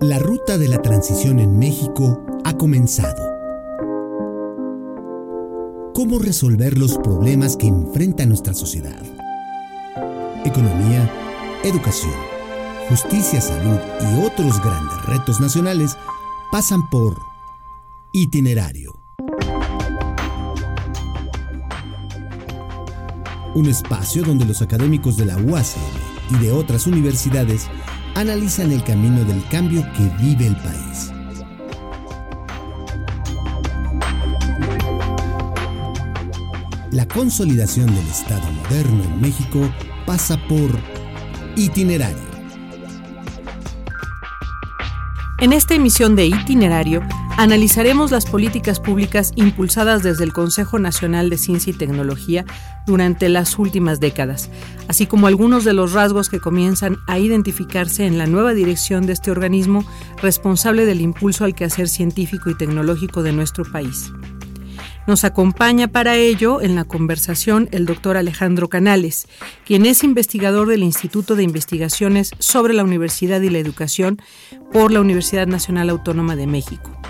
La ruta de la transición en México ha comenzado. ¿Cómo resolver los problemas que enfrenta nuestra sociedad? Economía, educación, justicia, salud y otros grandes retos nacionales pasan por itinerario. Un espacio donde los académicos de la UACM y de otras universidades analizan el camino del cambio que vive el país. La consolidación del Estado moderno en México pasa por itinerario. En esta emisión de Itinerario analizaremos las políticas públicas impulsadas desde el Consejo Nacional de Ciencia y Tecnología durante las últimas décadas, así como algunos de los rasgos que comienzan a identificarse en la nueva dirección de este organismo responsable del impulso al quehacer científico y tecnológico de nuestro país. Nos acompaña para ello en la conversación el doctor Alejandro Canales, quien es investigador del Instituto de Investigaciones sobre la Universidad y la Educación por la Universidad Nacional Autónoma de México.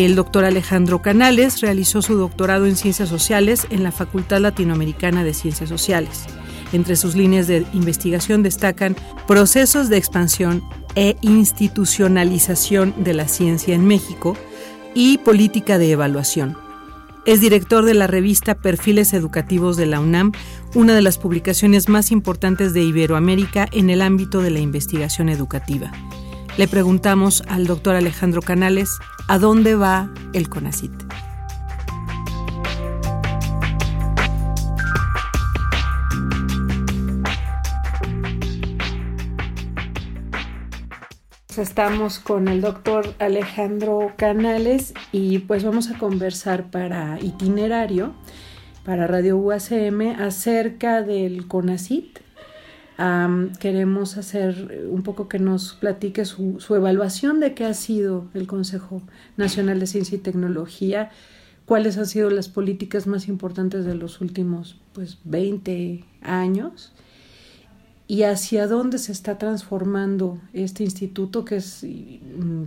El doctor Alejandro Canales realizó su doctorado en Ciencias Sociales en la Facultad Latinoamericana de Ciencias Sociales. Entre sus líneas de investigación destacan procesos de expansión e institucionalización de la ciencia en México y política de evaluación. Es director de la revista Perfiles Educativos de la UNAM, una de las publicaciones más importantes de Iberoamérica en el ámbito de la investigación educativa. Le preguntamos al doctor Alejandro Canales a dónde va el CONACIT. Estamos con el doctor Alejandro Canales y pues vamos a conversar para itinerario, para Radio UACM, acerca del CONACIT. Queremos hacer un poco que nos platique su, su, evaluación de qué ha sido el Consejo Nacional de Ciencia y Tecnología, cuáles han sido las políticas más importantes de los últimos pues 20 años y hacia dónde se está transformando este instituto que es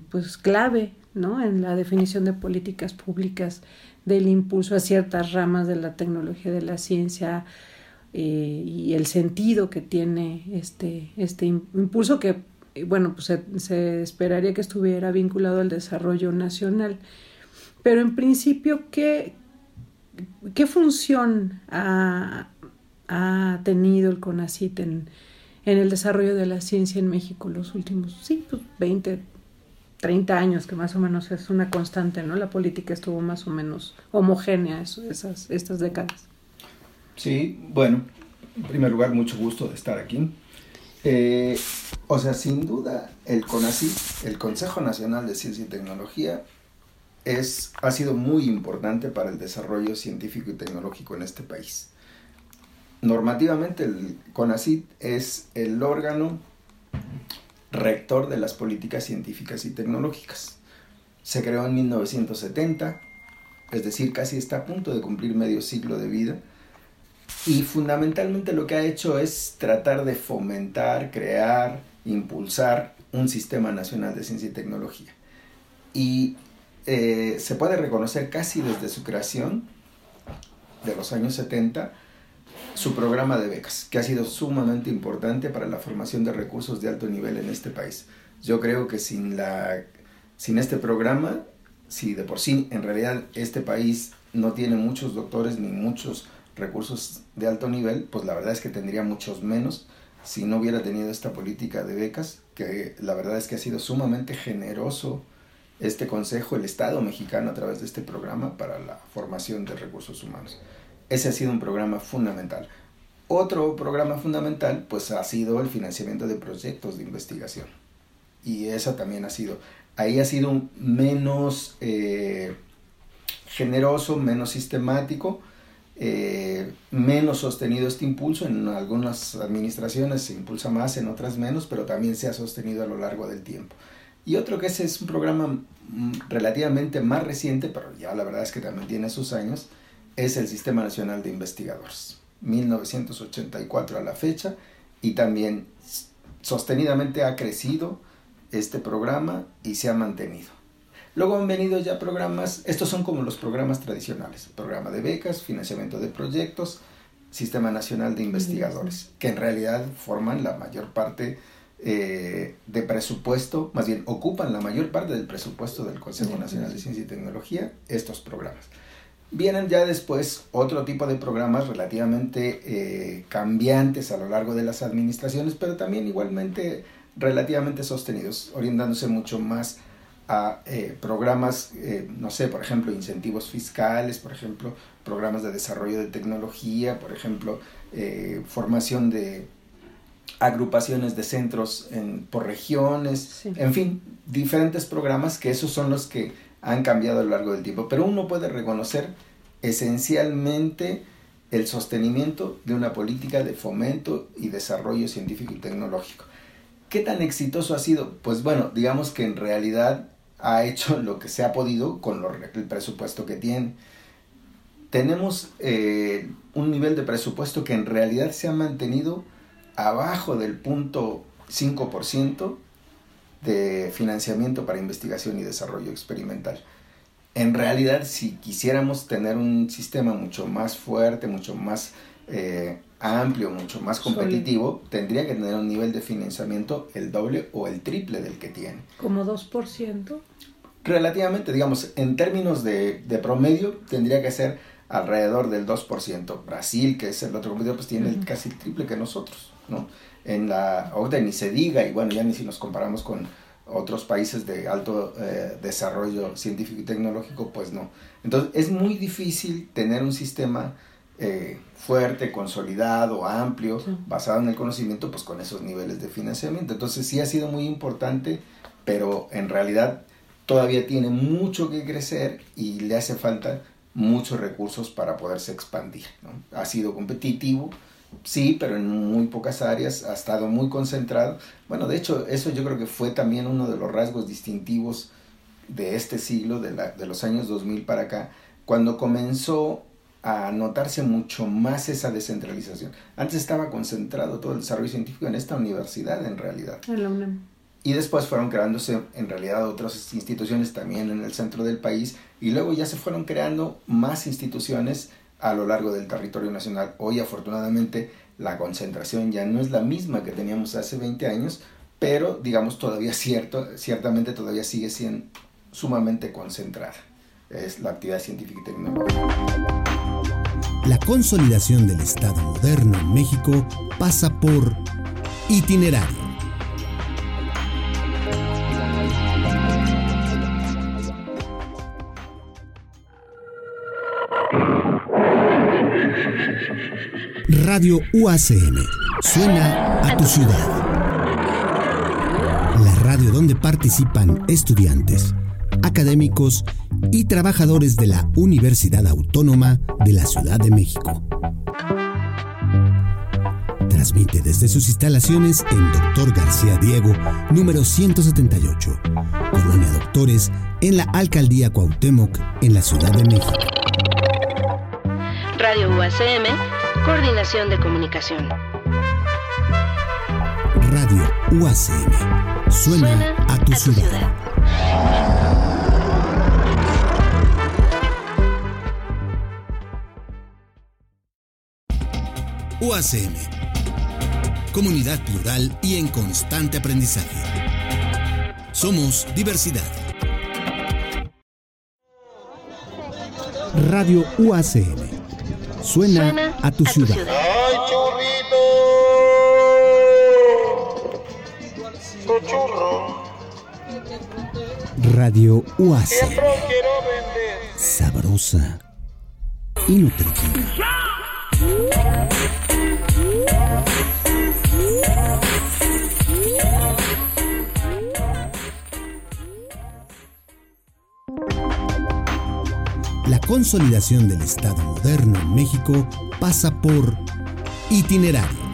pues clave ¿no? en la definición de políticas públicas del impulso a ciertas ramas de la tecnología de la ciencia eh, y el sentido que tiene este, este impulso que bueno pues se, se, esperaría que estuviera vinculado al desarrollo nacional pero en principio qué, qué función ha, ha tenido el CONACIT en, en el desarrollo de la ciencia en México los últimos, sí, pues 20, 30 años, que más o menos es una constante, ¿no? La política estuvo más o menos homogénea esas, estas décadas. Sí, bueno, en primer lugar, mucho gusto de estar aquí. Eh, o sea, sin duda, el CONACYT, el Consejo Nacional de Ciencia y Tecnología, es, ha sido muy importante para el desarrollo científico y tecnológico en este país normativamente el CONACIT es el órgano rector de las políticas científicas y tecnológicas. Se creó en 1970, es decir, casi está a punto de cumplir medio siglo de vida. Y fundamentalmente lo que ha hecho es tratar de fomentar, crear, impulsar un sistema nacional de ciencia y tecnología. Y eh, se puede reconocer casi desde su creación, de los años 70, su programa de becas, que ha sido sumamente importante para la formación de recursos de alto nivel en este país. Yo creo que sin, la, sin este programa, si de por sí en realidad este país no tiene muchos doctores ni muchos recursos de alto nivel, pues la verdad es que tendría muchos menos si no hubiera tenido esta política de becas, que la verdad es que ha sido sumamente generoso este consejo, el Estado mexicano a través de este programa para la formación de recursos humanos. Ese ha sido un programa fundamental. Otro programa fundamental pues ha sido el financiamiento de proyectos de investigación. Y esa también ha sido, ahí ha sido menos eh, generoso, menos sistemático, eh, menos sostenido este impulso. En algunas administraciones se impulsa más, en otras menos, pero también se ha sostenido a lo largo del tiempo. Y otro que es un programa mm, relativamente más reciente, pero ya la verdad es que también tiene sus años, es el Sistema Nacional de Investigadores. 1984 a la fecha y también sostenidamente ha crecido este programa y se ha mantenido. Luego han venido ya programas, estos son como los programas tradicionales, programa de becas, financiamiento de proyectos, Sistema Nacional de Investigadores, que en realidad forman la mayor parte eh, de presupuesto, más bien ocupan la mayor parte del presupuesto del Consejo Nacional de Ciencia y Tecnología, estos programas. Vienen ya después otro tipo de programas relativamente eh, cambiantes a lo largo de las administraciones, pero también igualmente relativamente sostenidos, orientándose mucho más a eh, programas, eh, no sé, por ejemplo, incentivos fiscales, por ejemplo, programas de desarrollo de tecnología, por ejemplo, formación de agrupaciones de centros en, por regiones, en fin, diferentes programas que esos son los que han cambiado a lo largo del tiempo, pero uno puede reconocer esencialmente el sostenimiento de una política de fomento y desarrollo científico y tecnológico. ¿Qué tan exitoso ha sido? Pues bueno, digamos que en realidad ha hecho lo que se ha podido con el presupuesto que tiene. Tenemos eh, un nivel de presupuesto que en realidad se ha mantenido abajo del punto 5% de financiamiento para investigación y desarrollo experimental. En realidad, si quisiéramos tener un sistema mucho más fuerte, mucho más eh, amplio, mucho más competitivo, tendría que tener un nivel de financiamiento el doble o el triple del que tiene. ¿Como 2%? Relativamente, digamos, en términos de, de promedio, tendría que ser alrededor del 2%. Brasil, que es el otro competidor, pues tiene casi el triple que nosotros, ¿no? en la OCDE ni se diga, y bueno, ya ni si nos comparamos con otros países de alto eh, desarrollo científico y tecnológico, pues no. Entonces es muy difícil tener un sistema eh, fuerte, consolidado, amplio, basado en el conocimiento, pues con esos niveles de financiamiento. Entonces sí ha sido muy importante, pero en realidad todavía tiene mucho que crecer y le hace falta muchos recursos para poderse expandir. Ha sido competitivo, sí, pero en muy pocas áreas, ha estado muy concentrado. Bueno, de hecho, eso yo creo que fue también uno de los rasgos distintivos de este siglo, de, la, de los años 2000 para acá, cuando comenzó a notarse mucho más esa descentralización. Antes estaba concentrado todo el desarrollo científico en esta universidad, en realidad. En la UNAM. Y después fueron creándose en realidad otras instituciones también en el centro del país y luego ya se fueron creando más instituciones a lo largo del territorio nacional. Hoy afortunadamente la concentración ya no es la misma que teníamos hace 20 años, pero digamos todavía cierto, ciertamente todavía sigue siendo sumamente concentrada. Es la actividad científica y tecnológica. La consolidación del Estado moderno en México pasa por itinerario Radio UACM. Suena a tu ciudad. La radio donde participan estudiantes, académicos y trabajadores de la Universidad Autónoma de la Ciudad de México. Transmite desde sus instalaciones en Doctor García Diego, número 178, Colonia Doctores, en la Alcaldía Cuauhtémoc, en la Ciudad de México. Radio UACM Coordinación de Comunicación. Radio UACM. Suena, a, tu, ciudad. UACM. Comunidad plural y en constante aprendizaje. Somos diversidad. Radio UACM Suena, a, tu, ciudad. ¡Ay, churrito! Tu churro. Radio UAS. Sabrosa y nutritiva. Consolidación del Estado moderno en México pasa por itinerario.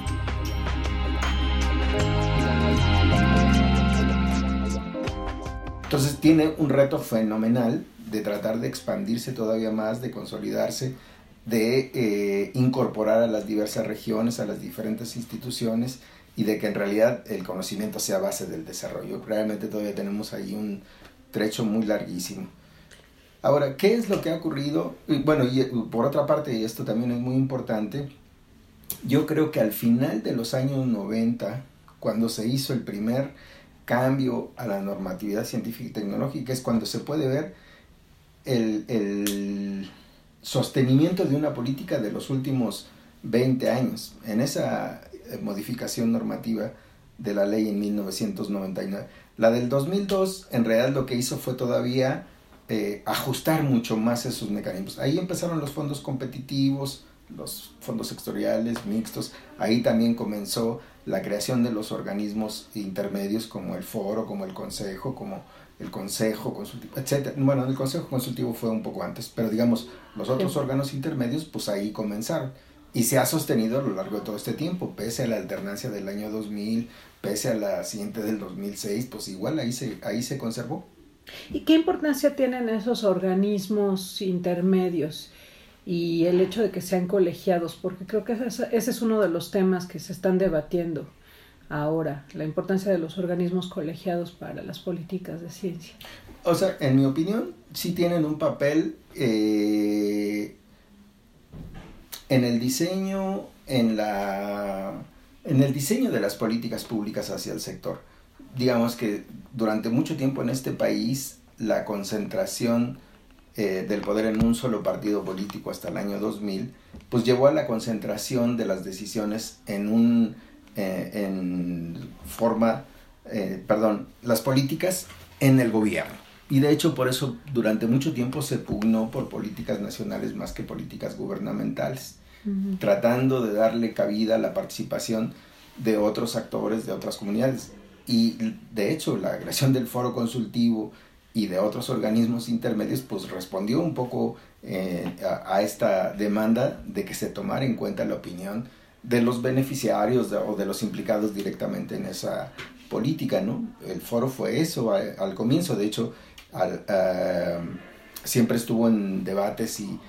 Entonces tiene un reto fenomenal de tratar de expandirse todavía más, de consolidarse, de eh, incorporar a las diversas regiones, a las diferentes instituciones y de que en realidad el conocimiento sea base del desarrollo. Realmente todavía tenemos ahí un trecho muy larguísimo. Ahora, ¿qué es lo que ha ocurrido? bueno, y por otra parte, y esto también es muy importante, yo creo que al final de los años 90, cuando se hizo el primer cambio a la normatividad científica y tecnológica, es cuando se puede ver el, el sostenimiento de una política de los últimos 20 años. En esa eh, modificación normativa de la ley en 1999. La del 2002 en realidad lo que hizo fue todavía eh, ajustar mucho más esos mecanismos. Ahí empezaron los fondos competitivos, los fondos sectoriales mixtos, ahí también comenzó la creación de los organismos intermedios como el foro, como el consejo, como el consejo consultivo, etc. Bueno, el consejo consultivo fue un poco antes, pero digamos, los otros órganos intermedios, pues ahí comenzaron y se ha sostenido a lo largo de todo este tiempo, pese a la alternancia del año 2000, pese a la siguiente del 2006, pues igual ahí se, ahí se conservó. ¿Y qué importancia tienen esos organismos intermedios y el hecho de que sean colegiados? Porque creo que ese, es uno de los temas que se están debatiendo ahora, la importancia de los organismos colegiados para las políticas de ciencia. O sea, en mi opinión, sí tienen un papel eh, en el diseño, en la en el diseño de las políticas públicas hacia el sector. Digamos que durante mucho tiempo en este país la concentración eh, del poder en un solo partido político hasta el año 2000, pues llevó a la concentración de las decisiones en un eh, en forma, eh, perdón, las políticas en el gobierno. Y de hecho por eso durante mucho tiempo se pugnó por políticas nacionales más que políticas gubernamentales tratando de darle cabida a la participación de otros actores, de otras comunidades. Y de hecho, la creación del foro consultivo y de otros organismos intermedios, pues respondió un poco eh, a, esta demanda de que se tomara en cuenta la opinión de los beneficiarios o de los implicados directamente en esa política, ¿no? El foro fue eso al, comienzo, de hecho, eh, siempre estuvo en debates y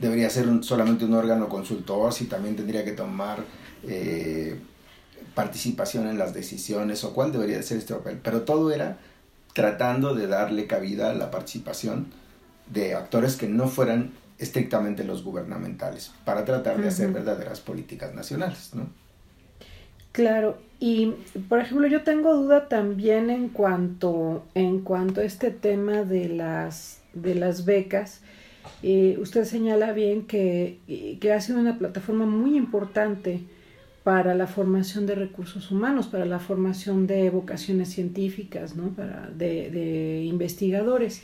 debería ser solamente un órgano consultor, si también tendría que tomar eh, participación en las decisiones o cuál debería ser este papel. Pero todo era tratando de darle cabida a la participación de actores que no fueran estrictamente los gubernamentales, para tratar de hacer verdaderas políticas nacionales, ¿no? Claro, y por ejemplo yo tengo duda también en cuanto, en cuanto a este tema de las, de las becas, eh, usted señala bien que, que ha sido una plataforma muy importante para la formación de recursos humanos, para la formación de vocaciones científicas, ¿no? para, de, investigadores.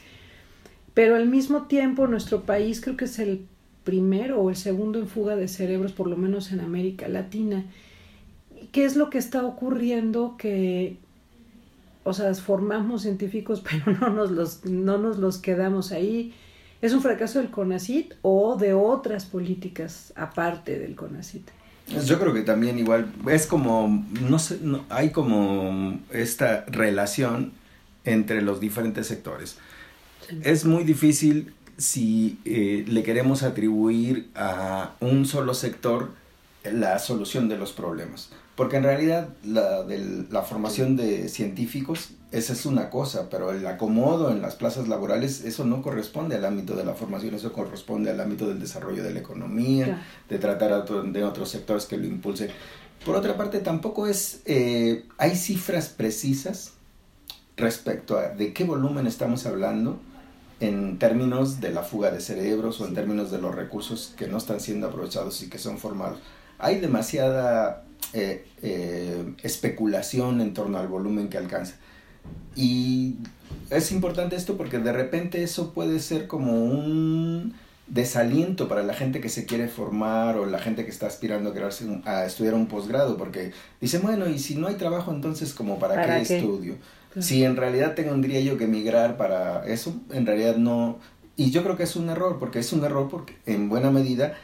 Pero al mismo tiempo nuestro país creo que es el primero o el segundo en fuga de cerebros, por lo menos en América Latina. ¿Qué es lo que está ocurriendo que, o sea, formamos científicos, pero no nos los, no nos los quedamos ahí? ¿Es un fracaso del CONACIT o de otras políticas aparte del CONACIT? Yo creo que también igual es como, no sé, no, hay como esta relación entre los diferentes sectores. Es muy difícil si eh, le queremos atribuir a un solo sector la solución de los problemas. Porque en realidad la, de la formación de científicos, esa es una cosa, pero el acomodo en las plazas laborales, eso no corresponde al ámbito de la formación, eso corresponde al ámbito del desarrollo de la economía, de tratar de otros sectores que lo impulsen. Por otra parte, tampoco es, eh, hay cifras precisas respecto a de qué volumen estamos hablando en términos de la fuga de cerebros o en términos de los recursos que no están siendo aprovechados y que son formados. Hay demasiada eh, eh, especulación en torno al volumen que alcanza. Y es importante esto porque de repente eso puede ser como un desaliento para la gente que se quiere formar o la gente que está aspirando a, a estudiar un posgrado, porque dice, bueno, y si no hay trabajo, entonces como para, qué, estudio? Si en realidad tendría yo que emigrar para eso, en realidad no, Y yo creo que es un error, porque es un error porque en buena medida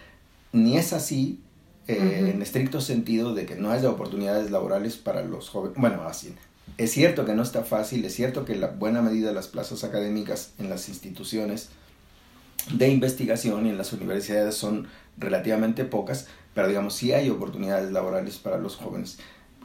ni es así eh, en estricto sentido de que no haya oportunidades laborales para los jóvenes. Bueno, así. Es cierto que no está fácil, es cierto que la buena medida de las plazas académicas en las instituciones de investigación y en las universidades son relativamente pocas, pero digamos sí hay oportunidades laborales para los jóvenes.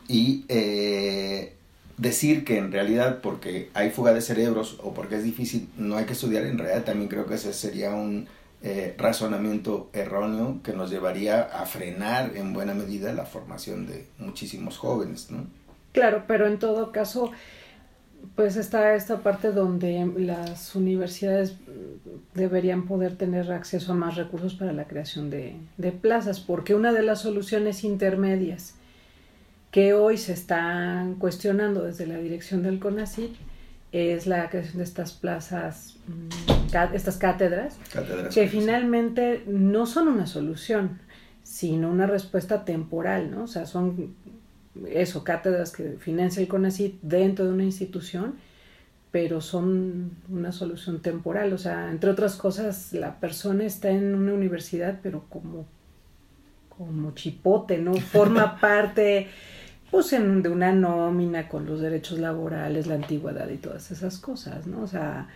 Y eh, decir que en realidad porque hay fuga de cerebros o porque es difícil no hay que estudiar, en realidad también creo que ese sería un eh, razonamiento erróneo que nos llevaría a frenar en buena medida la formación de muchísimos jóvenes, ¿no? Claro, pero en todo caso, pues está esta parte donde las universidades deberían poder tener acceso a más recursos para la creación de, de plazas, porque una de las soluciones intermedias que hoy se están cuestionando desde la dirección del CONACYT es la creación de estas plazas, mm, estas cátedras, que finalmente no son una solución, sino una respuesta temporal, ¿no? O sea, son eso, cátedras que financia el CONACYT dentro de una institución, pero son una solución temporal. O sea, entre otras cosas, la persona está en una universidad, pero como, como chipote, ¿no? Forma parte pues en, de una nómina con los derechos laborales, la antigüedad y todas esas cosas, ¿no? O sea,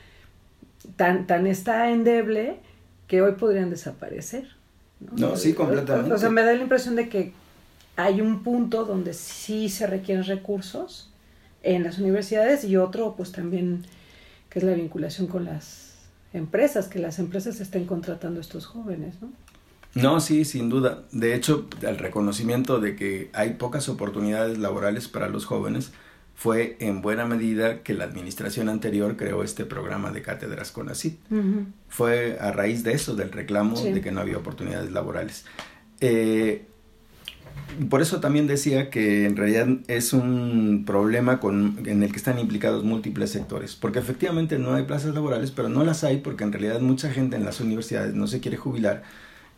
tan, tan está endeble que hoy podrían desaparecer. No, sí, completamente. O sea, me da la impresión de que hay un punto donde sí se requieren recursos en las universidades y otro, pues también, que es la vinculación con las empresas, que las empresas estén contratando a estos jóvenes, ¿no? No, sí, sin duda. De hecho, el reconocimiento de que hay pocas oportunidades laborales para los jóvenes fue en buena medida que la administración anterior creó este programa de cátedras con ACID. Fue a raíz de eso, del reclamo de que no había oportunidades laborales. Eh, por eso también decía que en realidad es un problema con, en el que están implicados múltiples sectores, porque efectivamente no hay plazas laborales, pero no las hay porque en realidad mucha gente en las universidades no se quiere jubilar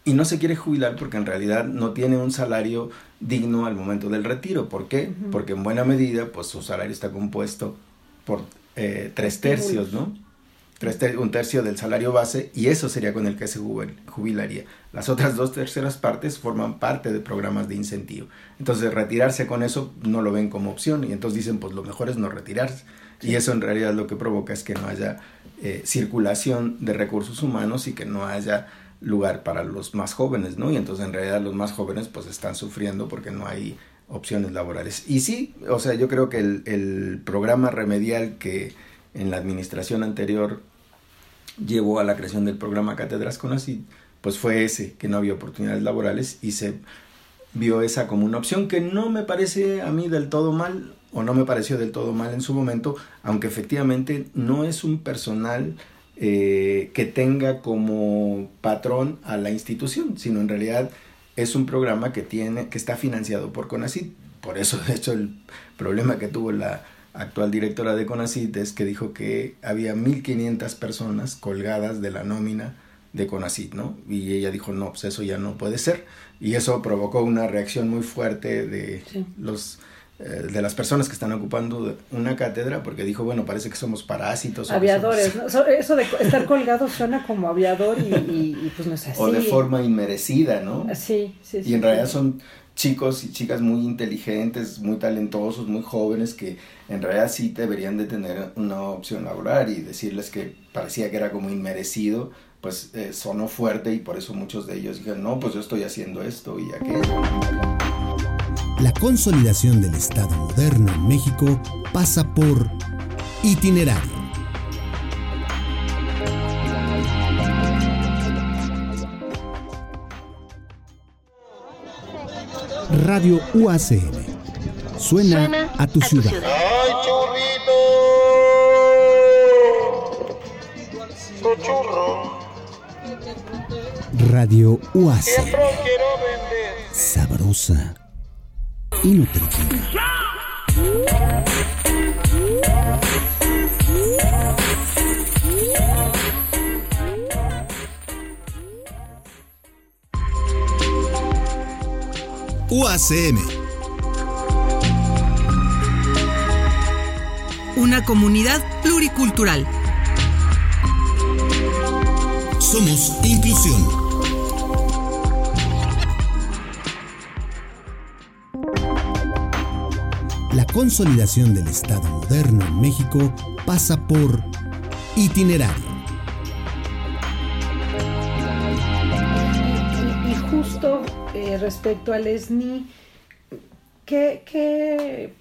y no se quiere jubilar porque en realidad no tiene un salario digno al momento del retiro. ¿Por qué? Porque en buena medida, pues su salario está compuesto por eh, tres tercios, ¿no? un tercio del salario base y eso sería con el que se jubilaría. Las otras dos terceras partes forman parte de programas de incentivo. Entonces retirarse con eso no lo ven como opción y entonces dicen pues lo mejor es no retirarse. Y eso en realidad lo que provoca es que no haya eh, circulación de recursos humanos y que no haya lugar para los más jóvenes, ¿no? Y entonces en realidad los más jóvenes pues están sufriendo porque no hay opciones laborales. Y sí, o sea, yo creo que el, el programa remedial que en la administración anterior llevó a la creación del programa Cátedras con así, pues fue ese, que no había oportunidades laborales y se vio esa como una opción que no me parece a mí del todo mal o no me pareció del todo mal en su momento, aunque efectivamente no es un personal eh, que tenga como patrón a la institución, sino en realidad es un programa que tiene, que está financiado por CONACIT. Por eso, de hecho, el problema que tuvo la actual directora de CONACIT es que dijo que había 1.500 personas colgadas de la nómina de CONACIT, ¿no? Y ella dijo, no, pues eso ya no puede ser. Y eso provocó una reacción muy fuerte de los de las personas que están ocupando una cátedra porque dijo, bueno, parece que somos parásitos. Aviadores, eso de estar colgado suena como aviador y, pues no es así. O de forma inmerecida, ¿no? Sí, sí, sí. Y en realidad son chicos y chicas muy inteligentes, muy talentosos, muy jóvenes que en realidad sí deberían de tener una opción laboral y decirles que parecía que era como inmerecido, pues eh, sonó fuerte y por eso muchos de ellos dijeron, no, pues yo estoy haciendo esto y aquello. La consolidación del Estado moderno en México pasa por itinerario. Radio UACM. Suena, a tu ciudad. ¡Ay, churrito! Tu churro. Radio UACM. Sabrosa y nutritiva. UACM. Una comunidad pluricultural. Somos inclusión. Consolidación del Estado moderno en México pasa por itinerario. Y, justo eh, respecto al SNI, ¿qué, qué,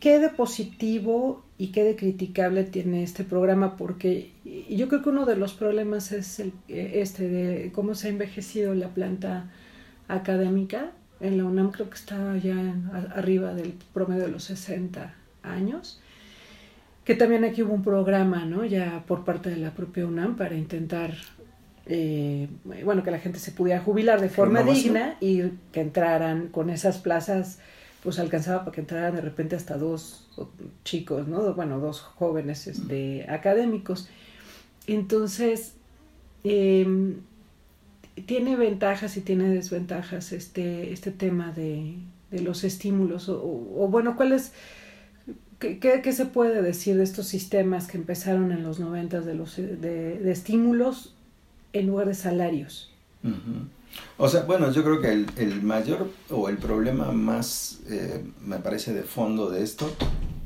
qué de positivo y qué de criticable tiene este programa? Porque yo creo que uno de los problemas es el, este de cómo se ha envejecido la planta académica. En la UNAM creo que está ya en- a- arriba del promedio de los 60 años. Que también aquí hubo un programa, ¿no? Ya por parte de la propia UNAM para intentar, eh, bueno, que la gente se pudiera jubilar de forma digna y que entraran con esas plazas, pues alcanzaba para que entraran de repente hasta dos chicos, ¿no? Bueno, dos jóvenes este, académicos. Entonces, eh, tiene ventajas y tiene desventajas este, este tema de, de los estímulos, o, o- o bueno, ¿cuál es, qué, qué- qué se puede decir de estos sistemas que empezaron en los noventas de, los, de, de estímulos en lugar de salarios? Ujú. O sea, bueno, yo creo que el, el mayor o el problema más, eh, me parece, de fondo de esto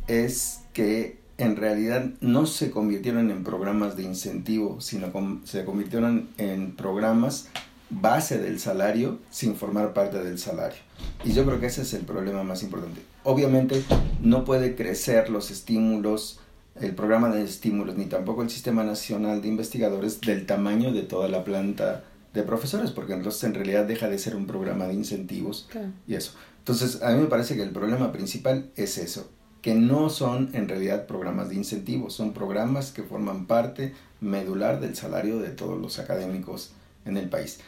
es que en realidad no se convirtieron en programas de incentivo, sino com- se convirtieron en programas base del salario sin formar parte del salario. Y yo creo que ese es el problema más importante. Obviamente no puede crecer los estímulos, el programa de estímulos, ni tampoco el Sistema Nacional de Investigadores del tamaño de toda la planta de profesores, porque entonces en realidad deja de ser un programa de incentivos y eso. Entonces, a mí me parece que el problema principal es eso, que no son en realidad programas de incentivos, son programas que forman parte medular del salario de todos los académicos en el país.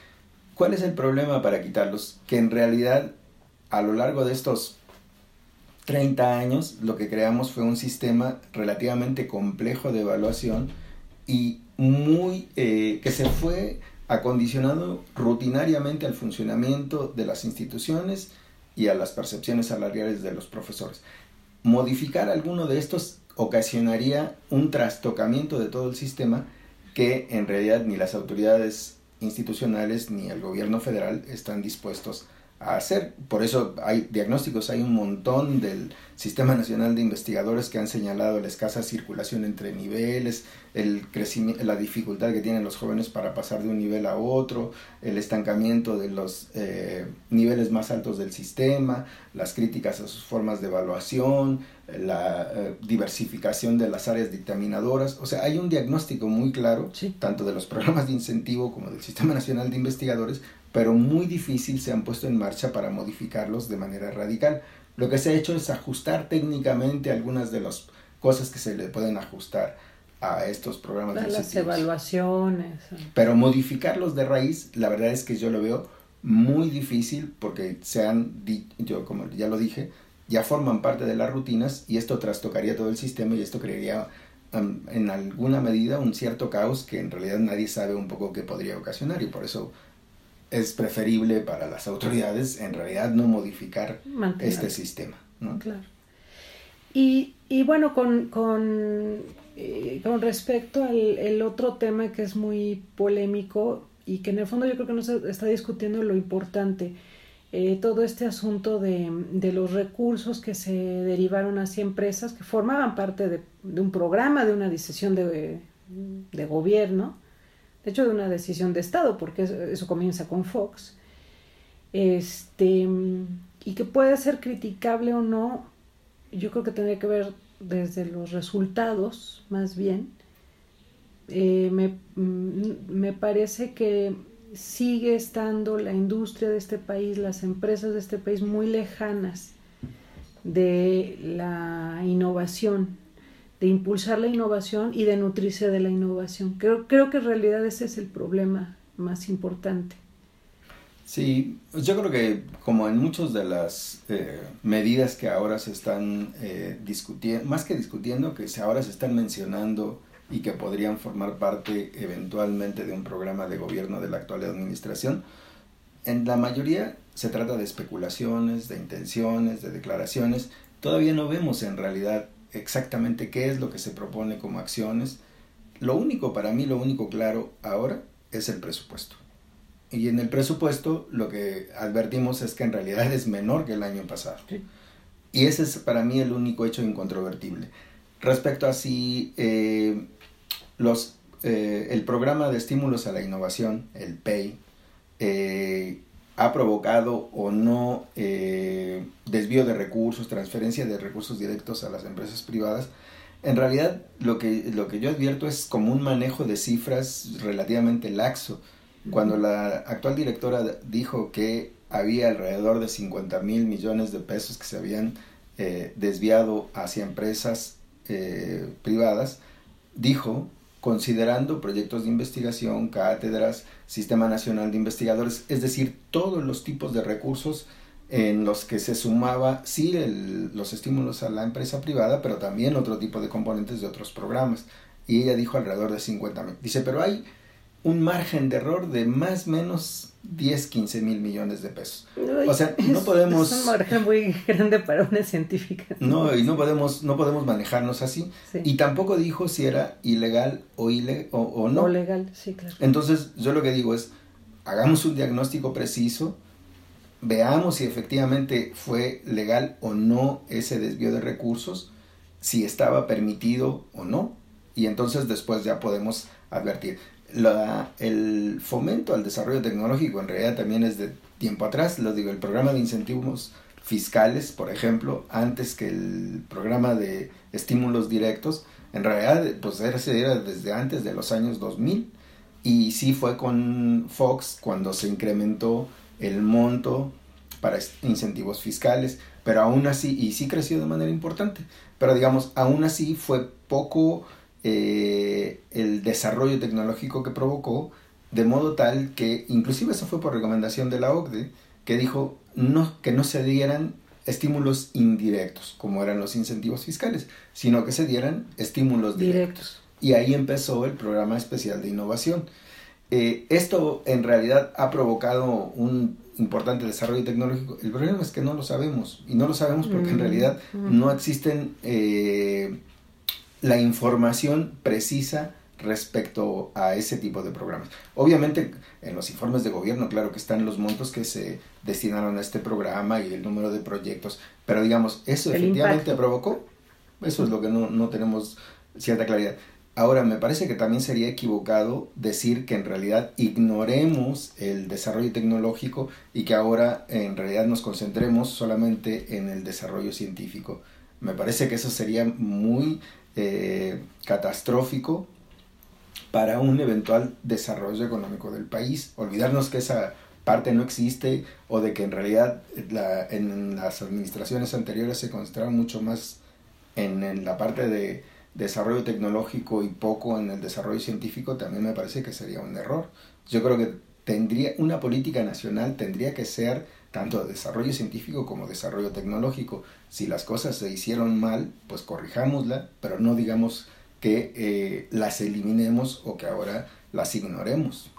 ¿Cuál es el problema para quitarlos? Que en realidad a lo largo de estos 30 años lo que creamos fue un sistema relativamente complejo de evaluación y muy eh, que se fue acondicionado rutinariamente al funcionamiento de las instituciones y a las percepciones salariales de los profesores. Modificar alguno de estos ocasionaría un trastocamiento de todo el sistema que en realidad ni las autoridades institucionales ni el gobierno federal están dispuestos a hacer. Por eso hay diagnósticos, hay un montón del Sistema Nacional de Investigadores que han señalado la escasa circulación entre niveles, el crecimiento, la dificultad que tienen los jóvenes para pasar de un nivel a otro, el estancamiento de los eh, niveles más altos del sistema, las críticas a sus formas de evaluación, la eh, diversificación de las áreas dictaminadoras. O sea, hay un diagnóstico muy claro, Sí. tanto de los programas de incentivo como del Sistema Nacional de Investigadores, pero muy difícil se han puesto en marcha para modificarlos de manera radical. Lo que se ha hecho es ajustar técnicamente algunas de las cosas que se le pueden ajustar a estos programas de Las evaluaciones. Pero modificarlos de raíz, la verdad es que yo lo veo muy difícil porque se han, yo como ya lo dije, ya forman parte de las rutinas y esto trastocaría todo el sistema y esto crearía um, en alguna medida un cierto caos que en realidad nadie sabe un poco qué podría ocasionar y por eso es preferible para las autoridades en realidad no modificar Mantener. este sistema. ¿no? Claro. Y, y bueno, con, con, eh, con respecto al el otro tema que es muy polémico y que en el fondo yo creo que no se está discutiendo lo importante, eh, todo este asunto de, de los recursos que se derivaron hacia empresas que formaban parte de, de un programa, de una decisión de, de gobierno, de hecho de una decisión de Estado, porque eso, comienza con Fox, este, y que puede ser criticable o no, yo creo que tendría que ver desde los resultados, más bien. Eh, me, mm, me parece que sigue estando la industria de este país, las empresas de este país muy lejanas de la innovación, de impulsar la innovación y de nutrirse de la innovación. Creo, creo que en realidad ese es el problema más importante. Sí, yo creo que como en muchas de las eh, medidas que ahora se están eh, discutiendo, más que discutiendo, que ahora se están mencionando y que podrían formar parte eventualmente de un programa de gobierno de la actual administración, en la mayoría se trata de especulaciones, de intenciones, de declaraciones. Todavía no vemos en realidad exactamente qué es lo que se propone como acciones. lo único para mí, lo único claro ahora es el presupuesto. Y en el presupuesto lo que advertimos es que en realidad es menor que el año pasado. Y ese es para mí el único hecho incontrovertible. Respecto a si eh, los, eh, el programa de estímulos a la innovación, el PEI, eh, ha provocado o no desvío de recursos, transferencia de recursos directos a las empresas privadas, en realidad lo que, lo que yo advierto es como un manejo de cifras relativamente laxo. Cuando la actual directora dijo que había alrededor de 50 mil millones de pesos que se habían eh, desviado hacia empresas eh, privadas, dijo, considerando proyectos de investigación, cátedras, Sistema Nacional de Investigadores, es decir, todos los tipos de recursos en los que se sumaba, sí, los estímulos a la empresa privada, pero también otro tipo de componentes de otros programas. Y ella dijo alrededor de 50 mil. Dice, pero hay un margen de error de más o menos 10, 15 mil millones de pesos. o sea, no podemos... Es un margen muy grande para una científica. No, y no podemos, no podemos manejarnos así. Y tampoco dijo si era ilegal o, ile o, o no. O legal, sí, claro. Entonces, yo lo que digo es, hagamos un diagnóstico preciso, veamos si efectivamente fue legal o no ese desvío de recursos, si estaba permitido o no, y entonces después ya podemos advertir. La, el fomento al desarrollo tecnológico en realidad también es de tiempo atrás, lo digo, el programa de incentivos fiscales, por ejemplo, antes que el programa de estímulos directos, en realidad pues era, era desde antes de los años 2000 y sí fue con Fox cuando se incrementó el monto para incentivos fiscales, pero aún así, y sí creció de manera importante, pero digamos, aún así fue poco eh, el desarrollo tecnológico que provocó, de modo tal que, inclusive eso fue por recomendación de la OCDE, que dijo no, que no se dieran estímulos indirectos, como eran los incentivos fiscales, sino que se dieran estímulos directos. Y ahí empezó el programa especial de innovación. Eh, esto en realidad ha provocado un importante desarrollo tecnológico. El problema es que no lo sabemos y no lo sabemos porque en mm, realidad mm. no existen eh, la información precisa respecto a ese tipo de programas. Obviamente en los informes de gobierno, claro que están los montos que se destinaron a este programa y el número de proyectos, pero digamos, ¿eso efectivamente provocó? Eso es lo que no, no tenemos cierta claridad. Ahora, me parece que también sería equivocado decir que en realidad ignoremos el desarrollo tecnológico y que ahora en realidad nos concentremos solamente en el desarrollo científico. Me parece que eso sería muy eh, catastrófico para un eventual desarrollo económico del país. Olvidarnos que esa parte no existe o de que en realidad la, en las administraciones anteriores se concentraron mucho más en la parte de desarrollo tecnológico y poco en el desarrollo científico, también me parece que sería un error. Yo creo que tendría una política nacional tendría que ser tanto de desarrollo científico como desarrollo tecnológico. Si las cosas se hicieron mal, pues corrijámosla, pero no digamos que eh, las eliminemos o que ahora las ignoremos.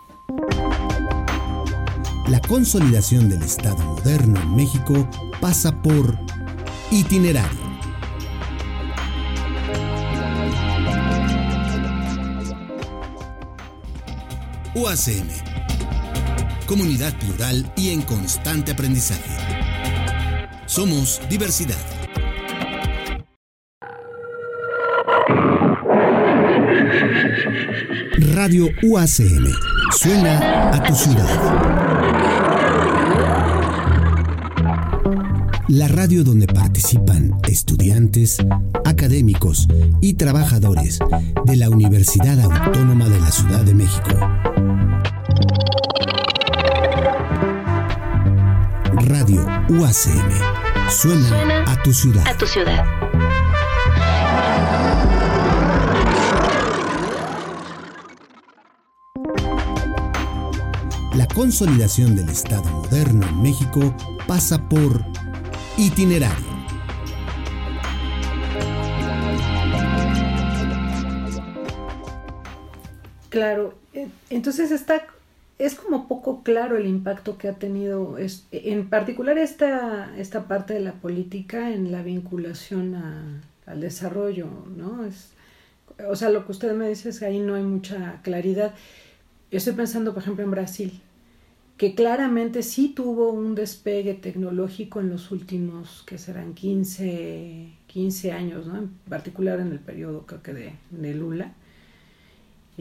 La consolidación del Estado moderno en México pasa por itinerario UACM. Comunidad plural y en constante aprendizaje. Somos diversidad. Radio UACM. Suena a tu ciudad. la radio donde participan estudiantes, académicos y trabajadores de la Universidad Autónoma de la Ciudad de México. Radio UACM. Suena, a tu ciudad. A tu ciudad. La consolidación del Estado moderno en México pasa por Itinerario. Claro, eh, entonces está es como poco claro el impacto que ha tenido, es, en particular esta, esta parte de la política en la vinculación al desarrollo, ¿no? Es o sea, lo que usted me dice es que ahí no hay mucha claridad. Yo estoy pensando, por ejemplo, en Brasil, que claramente sí tuvo un despegue tecnológico en los últimos, que serán 15, 15 años, ¿no? En particular en el periodo, creo que de, de Lula.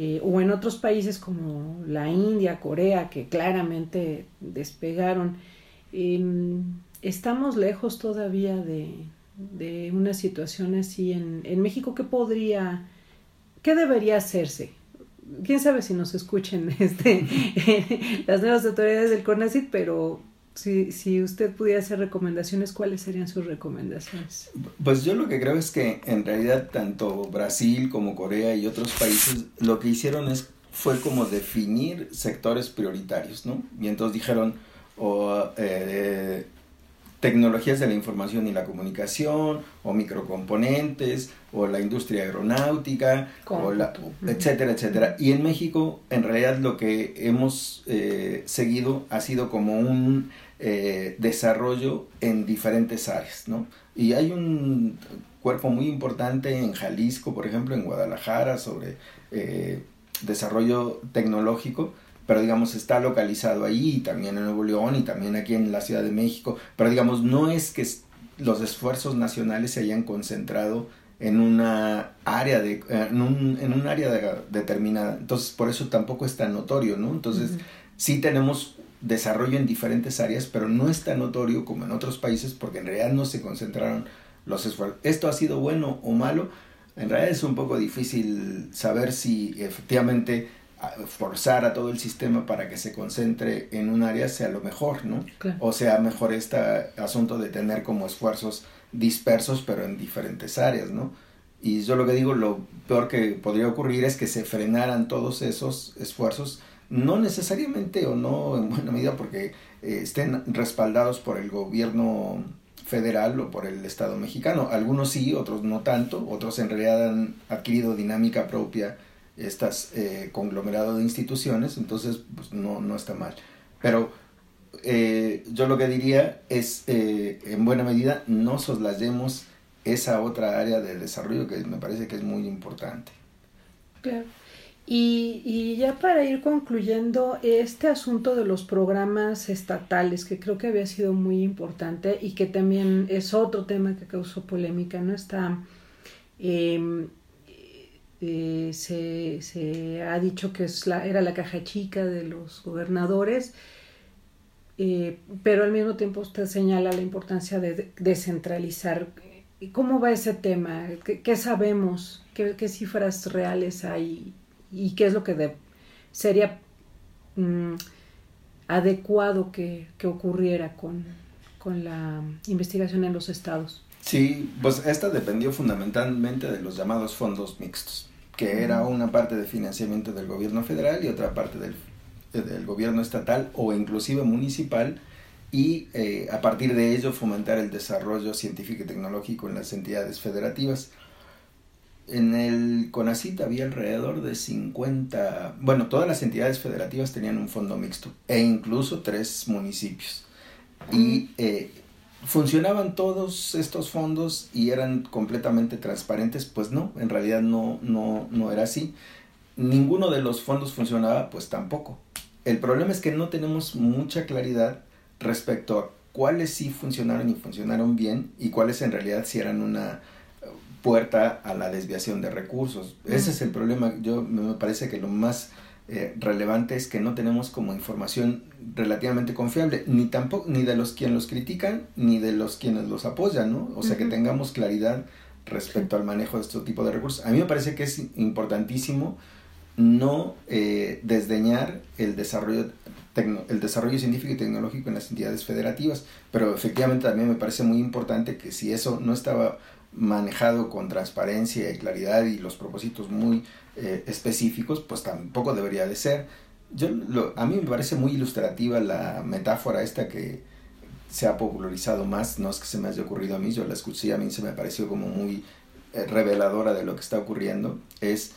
Eh, o en otros países como la India, Corea, que claramente despegaron. Eh, estamos lejos todavía de, de una situación así en, en México. ¿Qué podría, qué debería hacerse? quién sabe si nos escuchen este, las nuevas autoridades del CONACYT, pero si, si usted pudiera hacer recomendaciones, ¿cuáles serían sus recomendaciones? Pues yo lo que creo es que en realidad tanto Brasil como Corea y otros países lo que hicieron es fue como definir sectores prioritarios, ¿no? Y entonces dijeron, o eh, tecnologías de la información y la comunicación, o microcomponentes, o la industria aeronáutica, o la, etcétera, etcétera. Y en México, en realidad, lo que hemos eh, seguido ha sido como un eh, desarrollo en diferentes áreas, ¿no? Y hay un cuerpo muy importante en Jalisco, por ejemplo, en Guadalajara, sobre eh, desarrollo tecnológico, pero digamos está localizado ahí, y también en Nuevo León y también aquí en la Ciudad de México, pero digamos no es que los esfuerzos nacionales se hayan concentrado en una área de en un, en un área determinada. Entonces por eso tampoco es tan notorio no entonces sí tenemos desarrollo en diferentes áreas pero no es tan notorio como en otros países porque en realidad no se concentraron los esfuerzos. Esto ha sido bueno o malo en realidad es un poco difícil saber si efectivamente forzar a todo el sistema para que se concentre en un área sea lo mejor, ¿no? O sea, mejor este asunto de tener como esfuerzos dispersos pero en diferentes áreas, ¿no? Y yo lo que digo, lo peor que podría ocurrir es que se frenaran todos esos esfuerzos, no necesariamente o no en buena medida porque eh, estén respaldados por el gobierno federal o por el Estado mexicano. Algunos sí, otros no tanto, otros en realidad han adquirido dinámica propia estas eh, conglomerado de instituciones, entonces pues no, no está mal. Pero eh, yo lo que diría es, eh, en buena medida, no soslayemos esa otra área del desarrollo que me parece que es muy importante. Claro. Y, y, ya para ir concluyendo, este asunto de los programas estatales, que creo que había sido muy importante y que también es otro tema que causó polémica, ¿no? Está eh, eh, se, se, ha dicho que es la, era la caja chica de los gobernadores, eh, pero al mismo tiempo usted señala la importancia de descentralizar. ¿Cómo va ese tema? ¿Qué, sabemos? ¿Qué, ¿Qué, cifras reales hay? ¿Y qué es lo que sería mm, adecuado que, que ocurriera con, con la investigación en los estados? Sí, pues esta dependió fundamentalmente de los llamados fondos mixtos que era una parte de financiamiento del gobierno federal y otra parte del, del gobierno estatal o inclusive municipal y eh, a partir de ello fomentar el desarrollo científico y tecnológico en las entidades federativas. En el CONACIT había alrededor de 50, bueno, todas las entidades federativas tenían un fondo mixto e incluso tres municipios. Y eh, ¿Funcionaban todos estos fondos y eran completamente transparentes? Pues no, en realidad no, no, no era así. Ninguno de los fondos funcionaba, pues tampoco. El problema es que no tenemos mucha claridad respecto a cuáles sí funcionaron y funcionaron bien y cuáles en realidad sí eran una puerta a la desviación de recursos. Ese es el problema. Yo me parece que lo más eh, relevante es que no tenemos como información relativamente confiable, ni tampoco, ni de los quienes los critican, ni de los quienes los apoyan, ¿no? O sea, que tengamos claridad respecto al manejo de este tipo de recursos. A mí me parece que es importantísimo no eh, desdeñar el desarrollo, el desarrollo científico y tecnológico en las entidades federativas, pero efectivamente también me parece muy importante que si eso no estaba manejado con transparencia y claridad y los propósitos muy eh, específicos, pues tampoco debería de ser. Yo, a mí me parece muy ilustrativa la metáfora esta que se ha popularizado más, no es que se me haya ocurrido a mí, yo la escuché, a mí se me pareció como muy eh, reveladora de lo que está ocurriendo, es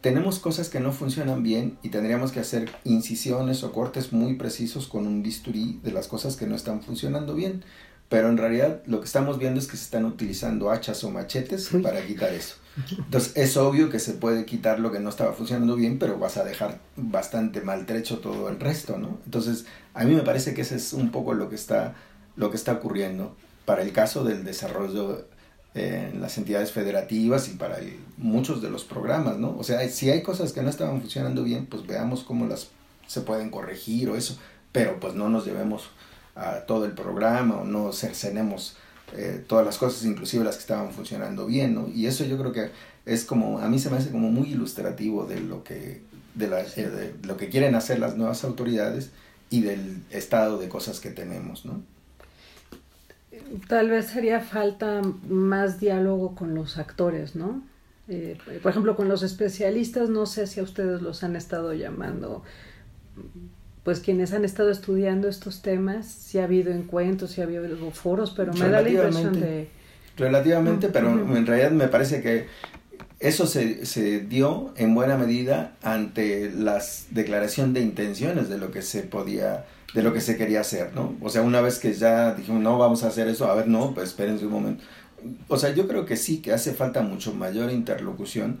tenemos cosas que no funcionan bien y tendríamos que hacer incisiones o cortes muy precisos con un bisturí de las cosas que no están funcionando bien pero en realidad lo que estamos viendo es que se están utilizando hachas o machetes para quitar eso. Entonces es obvio que se puede quitar lo que no estaba funcionando bien, pero vas a dejar bastante maltrecho todo el resto, ¿no? Entonces a mí me parece que ese es un poco lo que está, lo que está ocurriendo para el caso del desarrollo eh, en las entidades federativas y para muchos de los programas, ¿no? O sea, si hay cosas que no estaban funcionando bien, pues veamos cómo las se pueden corregir o eso, pero pues no nos llevemos a todo el programa o no cercenemos eh, todas las cosas, inclusive las que estaban funcionando bien, ¿no? Y eso yo creo que es como, a mí se me hace como muy ilustrativo de lo que, de, la, eh, de lo que quieren hacer las nuevas autoridades y del estado de cosas que tenemos, ¿no? Tal vez haría falta más diálogo con los actores, ¿no? Eh, por ejemplo, con los especialistas, no sé si a ustedes los han estado llamando pues quienes han estado estudiando estos temas, si ha habido encuentros, si ha habido foros, pero me da la impresión de... Relativamente, pero en realidad me parece que eso se, se, dio en buena medida ante la declaración de intenciones de lo que se podía, de lo que se quería hacer, ¿no? O sea, una vez que ya dijimos, no, vamos a hacer eso, a ver, no, pues espérense un momento. O sea, yo creo que sí, que hace falta mucho mayor interlocución,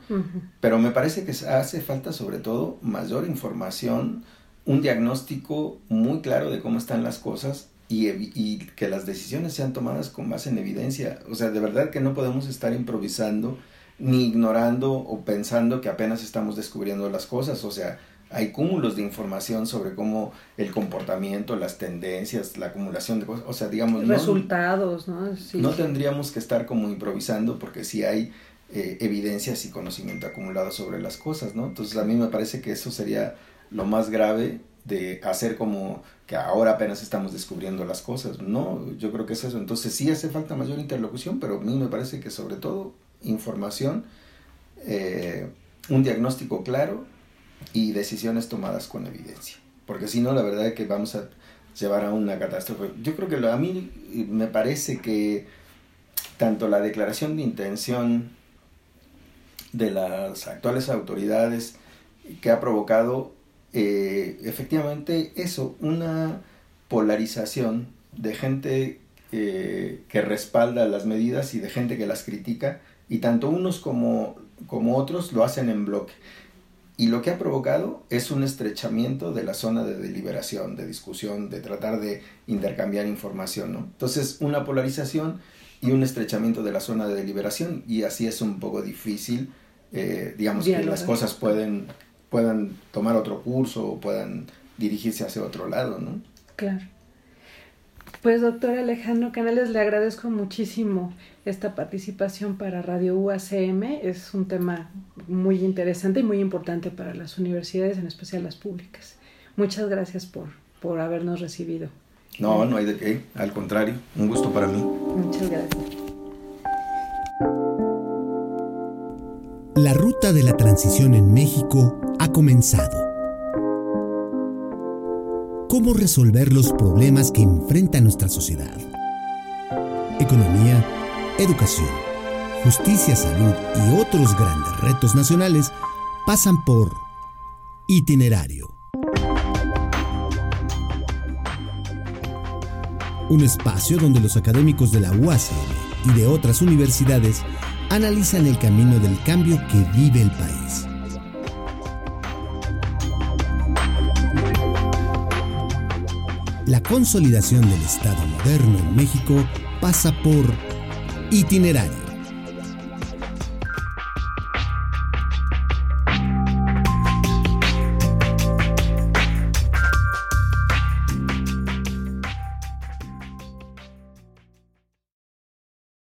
pero me parece que hace falta sobre todo mayor información, un diagnóstico muy claro de cómo están las cosas y, y, que las decisiones sean tomadas con base en evidencia. O sea, de verdad que no podemos estar improvisando ni ignorando o pensando que apenas estamos descubriendo las cosas. O sea, hay cúmulos de información sobre cómo el comportamiento, las tendencias, la acumulación de cosas, o sea, digamos... Resultados, ¿no? No tendríamos que estar como improvisando porque sí hay eh, evidencias y conocimiento acumulado sobre las cosas, ¿no? Entonces a mí me parece que eso sería lo más grave de hacer como que ahora apenas estamos descubriendo las cosas. No, yo creo que es eso. Entonces sí hace falta mayor interlocución, pero a mí me parece que sobre todo información, eh, un diagnóstico claro y decisiones tomadas con evidencia. Porque si no, la verdad es que vamos a llevar a una catástrofe. Yo creo que a mí me parece que tanto la declaración de intención de las actuales autoridades que ha provocado eh, efectivamente eso, una polarización de gente eh, que respalda las medidas y de gente que las critica, y tanto unos como, como otros lo hacen en bloque. Y lo que ha provocado es un estrechamiento de la zona de deliberación, de discusión, de tratar de intercambiar información, ¿no? Entonces, una polarización y un estrechamiento de la zona de deliberación, y así es un poco difícil, eh, digamos que las cosas pueden puedan tomar otro curso o puedan dirigirse hacia otro lado, ¿no? Claro. Pues doctor Alejandro Canales, le agradezco muchísimo esta participación para Radio UACM. Es un tema muy interesante y muy importante para las universidades, en especial las públicas. Muchas gracias por, por habernos recibido. No, no hay de qué, al contrario, un gusto para mí. Muchas gracias. La ruta de la transición en México ha comenzado. ¿Cómo resolver los problemas que enfrenta nuestra sociedad? Economía, educación, justicia, salud y otros grandes retos nacionales pasan por itinerario. Un espacio donde los académicos de la UACM y de otras universidades analizan el camino del cambio que vive el país. La consolidación del Estado moderno en México pasa por itinerario.